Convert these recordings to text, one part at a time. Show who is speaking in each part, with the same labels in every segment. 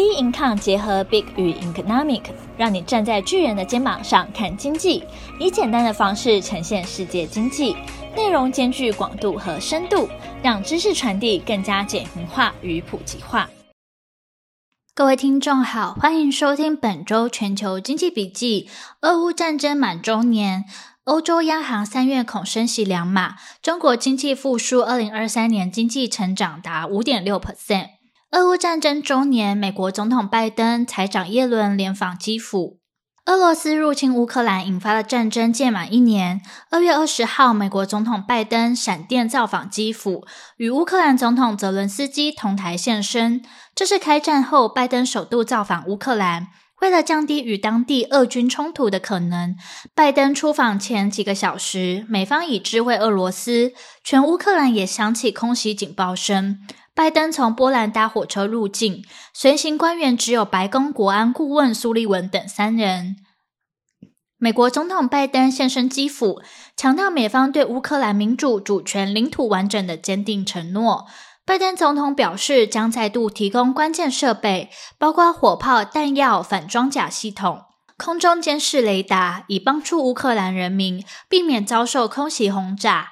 Speaker 1: B Income 结合 Big 与 Economic，让你站在巨人的肩膀上看经济，以简单的方式呈现世界经济，内容兼具广度和深度，让知识传递更加简明化与普及化。
Speaker 2: 各位听众好，欢迎收听本周全球经济笔记。俄乌战争满周年，欧洲央行三月恐升息两码，中国经济复苏，二零二三年经济成长达五点六 percent。俄乌战争周年，美国总统拜登、财长耶伦联访基辅。俄罗斯入侵乌克兰引发的战争届满一年。二月二十号，美国总统拜登闪电造访基辅，与乌克兰总统泽伦斯基同台现身。这是开战后拜登首度造访乌克兰。为了降低与当地俄军冲突的可能，拜登出访前几个小时，美方已知会俄罗斯，全乌克兰也响起空袭警报声。拜登从波兰搭火车入境，随行官员只有白宫国安顾问苏利文等三人。美国总统拜登现身基辅，强调美方对乌克兰民主、主权、领土完整的坚定承诺。拜登总统表示，将再度提供关键设备，包括火炮、弹药、反装甲系统、空中监视雷达，以帮助乌克兰人民避免遭受空袭轰炸。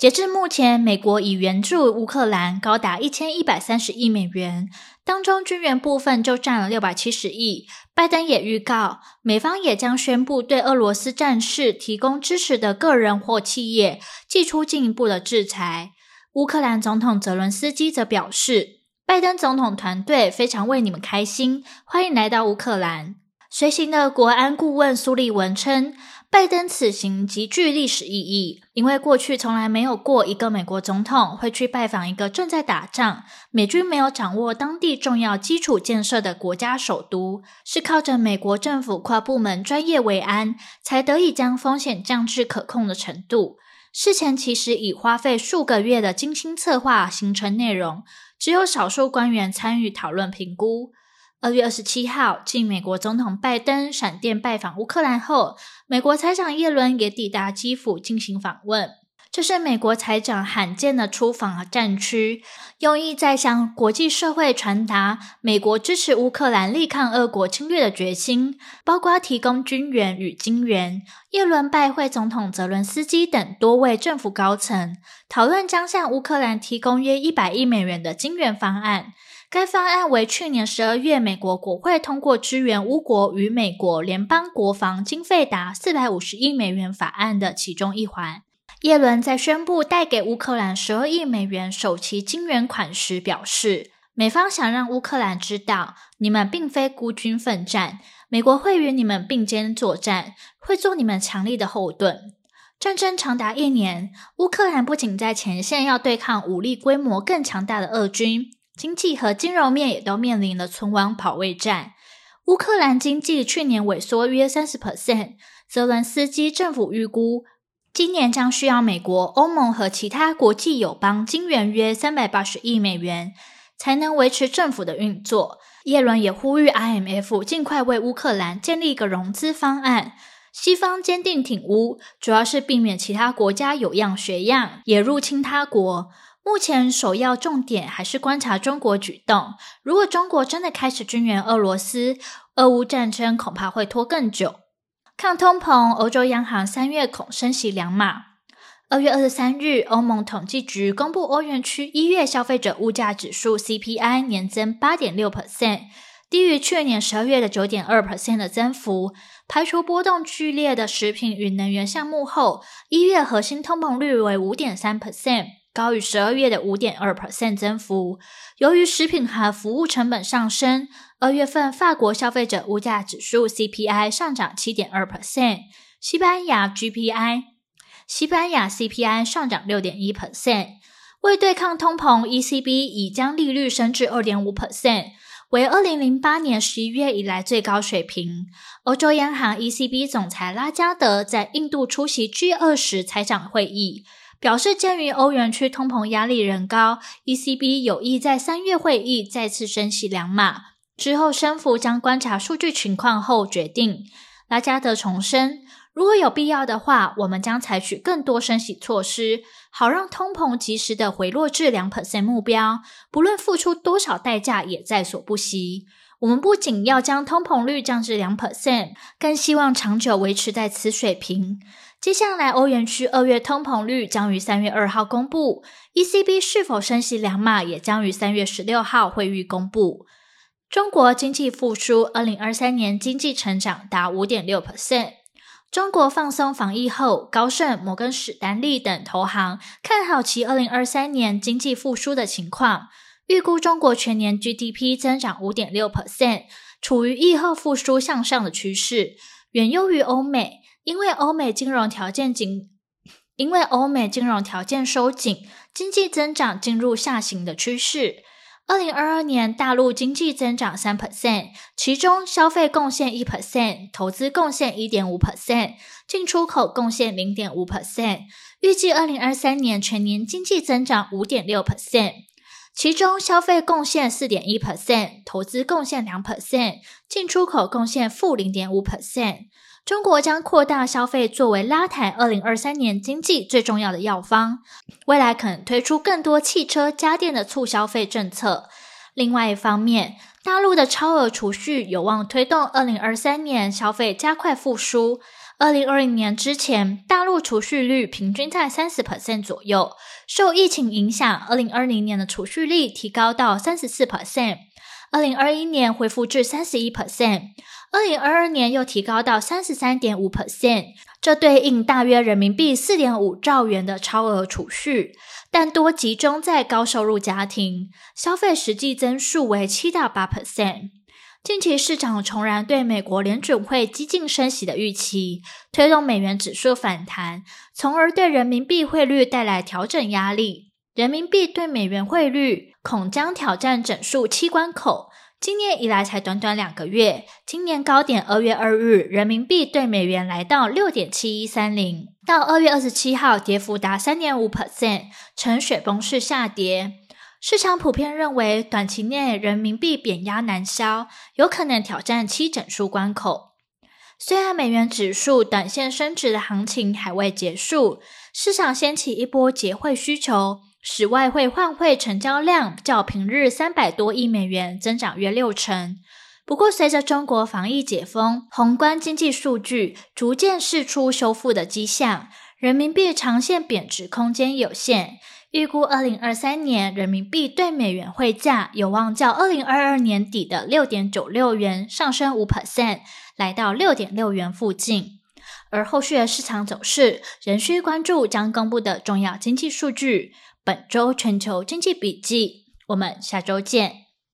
Speaker 2: 截至目前，美国已援助乌克兰高达一千一百三十亿美元，当中军援部分就占了六百七十亿。拜登也预告，美方也将宣布对俄罗斯战事提供支持的个人或企业，祭出进一步的制裁。乌克兰总统泽伦斯基则表示，拜登总统团队非常为你们开心，欢迎来到乌克兰。随行的国安顾问苏利文称，拜登此行极具历史意义，因为过去从来没有过一个美国总统会去拜访一个正在打仗、美军没有掌握当地重要基础建设的国家首都，是靠着美国政府跨部门专业维安，才得以将风险降至可控的程度。事前其实已花费数个月的精心策划行程内容，只有少数官员参与讨论评估。二月二十七号，继美国总统拜登闪电拜访乌克兰后，美国财长耶伦也抵达基辅进行访问。这是美国财长罕见的出访战区，用意在向国际社会传达美国支持乌克兰力抗俄国侵略的决心，包括提供军援与金援。耶伦拜会总统泽伦斯基等多位政府高层，讨论将向乌克兰提供约一百亿美元的金援方案。该方案为去年十二月美国国会通过支援乌国与美国联邦国防经费达四百五十亿美元法案的其中一环。耶伦在宣布带给乌克兰十二亿美元首期金援款时表示，美方想让乌克兰知道，你们并非孤军奋战，美国会与你们并肩作战，会做你们强力的后盾。战争长达一年，乌克兰不仅在前线要对抗武力规模更强大的俄军。经济和金融面也都面临了存亡保卫战。乌克兰经济去年萎缩约三十 percent，泽伦斯基政府预估今年将需要美国、欧盟和其他国际友邦金援约三百八十亿美元，才能维持政府的运作。耶伦也呼吁 IMF 尽快为乌克兰建立一个融资方案。西方坚定挺乌，主要是避免其他国家有样学样，也入侵他国。目前首要重点还是观察中国举动。如果中国真的开始军援俄罗斯，俄乌战争恐怕会拖更久。抗通膨，欧洲央行三月恐升息两码。二月二十三日，欧盟统计局公布欧元区一月消费者物价指数 CPI 年增八点六 percent，低于去年十二月的九点二 percent 的增幅。排除波动剧烈的食品与能源项目后，一月核心通膨率为五点三 percent。高于十二月的五点二 percent 增幅。由于食品和服务成本上升，二月份法国消费者物价指数 CPI 上涨七点二 percent，西班牙 GPI、西班牙 CPI 上涨六点一 percent。为对抗通膨，ECB 已将利率升至二点五 percent，为二零零八年十一月以来最高水平。欧洲央行 ECB 总裁拉加德在印度出席 G 二十财长会议。表示，鉴于欧元区通膨压力仍高，ECB 有意在三月会议再次升息两码，之后升幅将观察数据情况后决定。拉加德重申，如果有必要的话，我们将采取更多升息措施，好让通膨及时的回落至两 percent 目标。不论付出多少代价，也在所不惜。我们不仅要将通膨率降至两 percent，更希望长久维持在此水平。接下来，欧元区二月通膨率将于三月二号公布，ECB 是否升息两码也将于三月十六号会议公布。中国经济复苏，二零二三年经济成长达五点六 percent。中国放松防疫后，高盛、摩根史丹利等投行看好其二零二三年经济复苏的情况，预估中国全年 GDP 增长五点六 percent，处于疫后复苏向上的趋势，远优于欧美。因为欧美金融条件紧，因为欧美金融条件收紧，经济增长进入下行的趋势。二零二二年，大陆经济增长三 percent，其中消费贡献一 percent，投资贡献一点五 percent，进出口贡献零点五 percent。预计二零二三年全年经济增长五点六 percent，其中消费贡献四点一 percent，投资贡献两 percent，进出口贡献负零点五 percent。中国将扩大消费作为拉抬二零二三年经济最重要的药方，未来可能推出更多汽车、家电的促消费政策。另外一方面，大陆的超额储蓄有望推动二零二三年消费加快复苏。二零二零年之前，大陆储蓄率平均在三十 percent 左右，受疫情影响，二零二零年的储蓄率提高到三十四 percent，二零二一年恢复至三十一 percent。二零二二年又提高到三十三点五 percent，这对应大约人民币四点五兆元的超额储蓄，但多集中在高收入家庭，消费实际增速为七到八 percent。近期市场重燃对美国联准会激进升息的预期，推动美元指数反弹，从而对人民币汇率带来调整压力。人民币对美元汇率恐将挑战整数七关口。今年以来才短短两个月，今年高点二月二日，人民币对美元来到六点七一三零，到二月二十七号，跌幅达三点五 percent，呈雪崩式下跌。市场普遍认为，短期内人民币贬压难消，有可能挑战七整数关口。虽然美元指数短线升值的行情还未结束，市场掀起一波结汇需求。使外汇换汇成交量较平日三百多亿美元增长约六成。不过，随着中国防疫解封，宏观经济数据逐渐释出修复的迹象，人民币长线贬值空间有限。预估二零二三年人民币对美元汇价有望较二零二二年底的六点九六元上升五 percent，来到六点六元附近。而后续的市场走势仍需关注将公布的重要经济数据。本周全球经济笔记，我们下周见。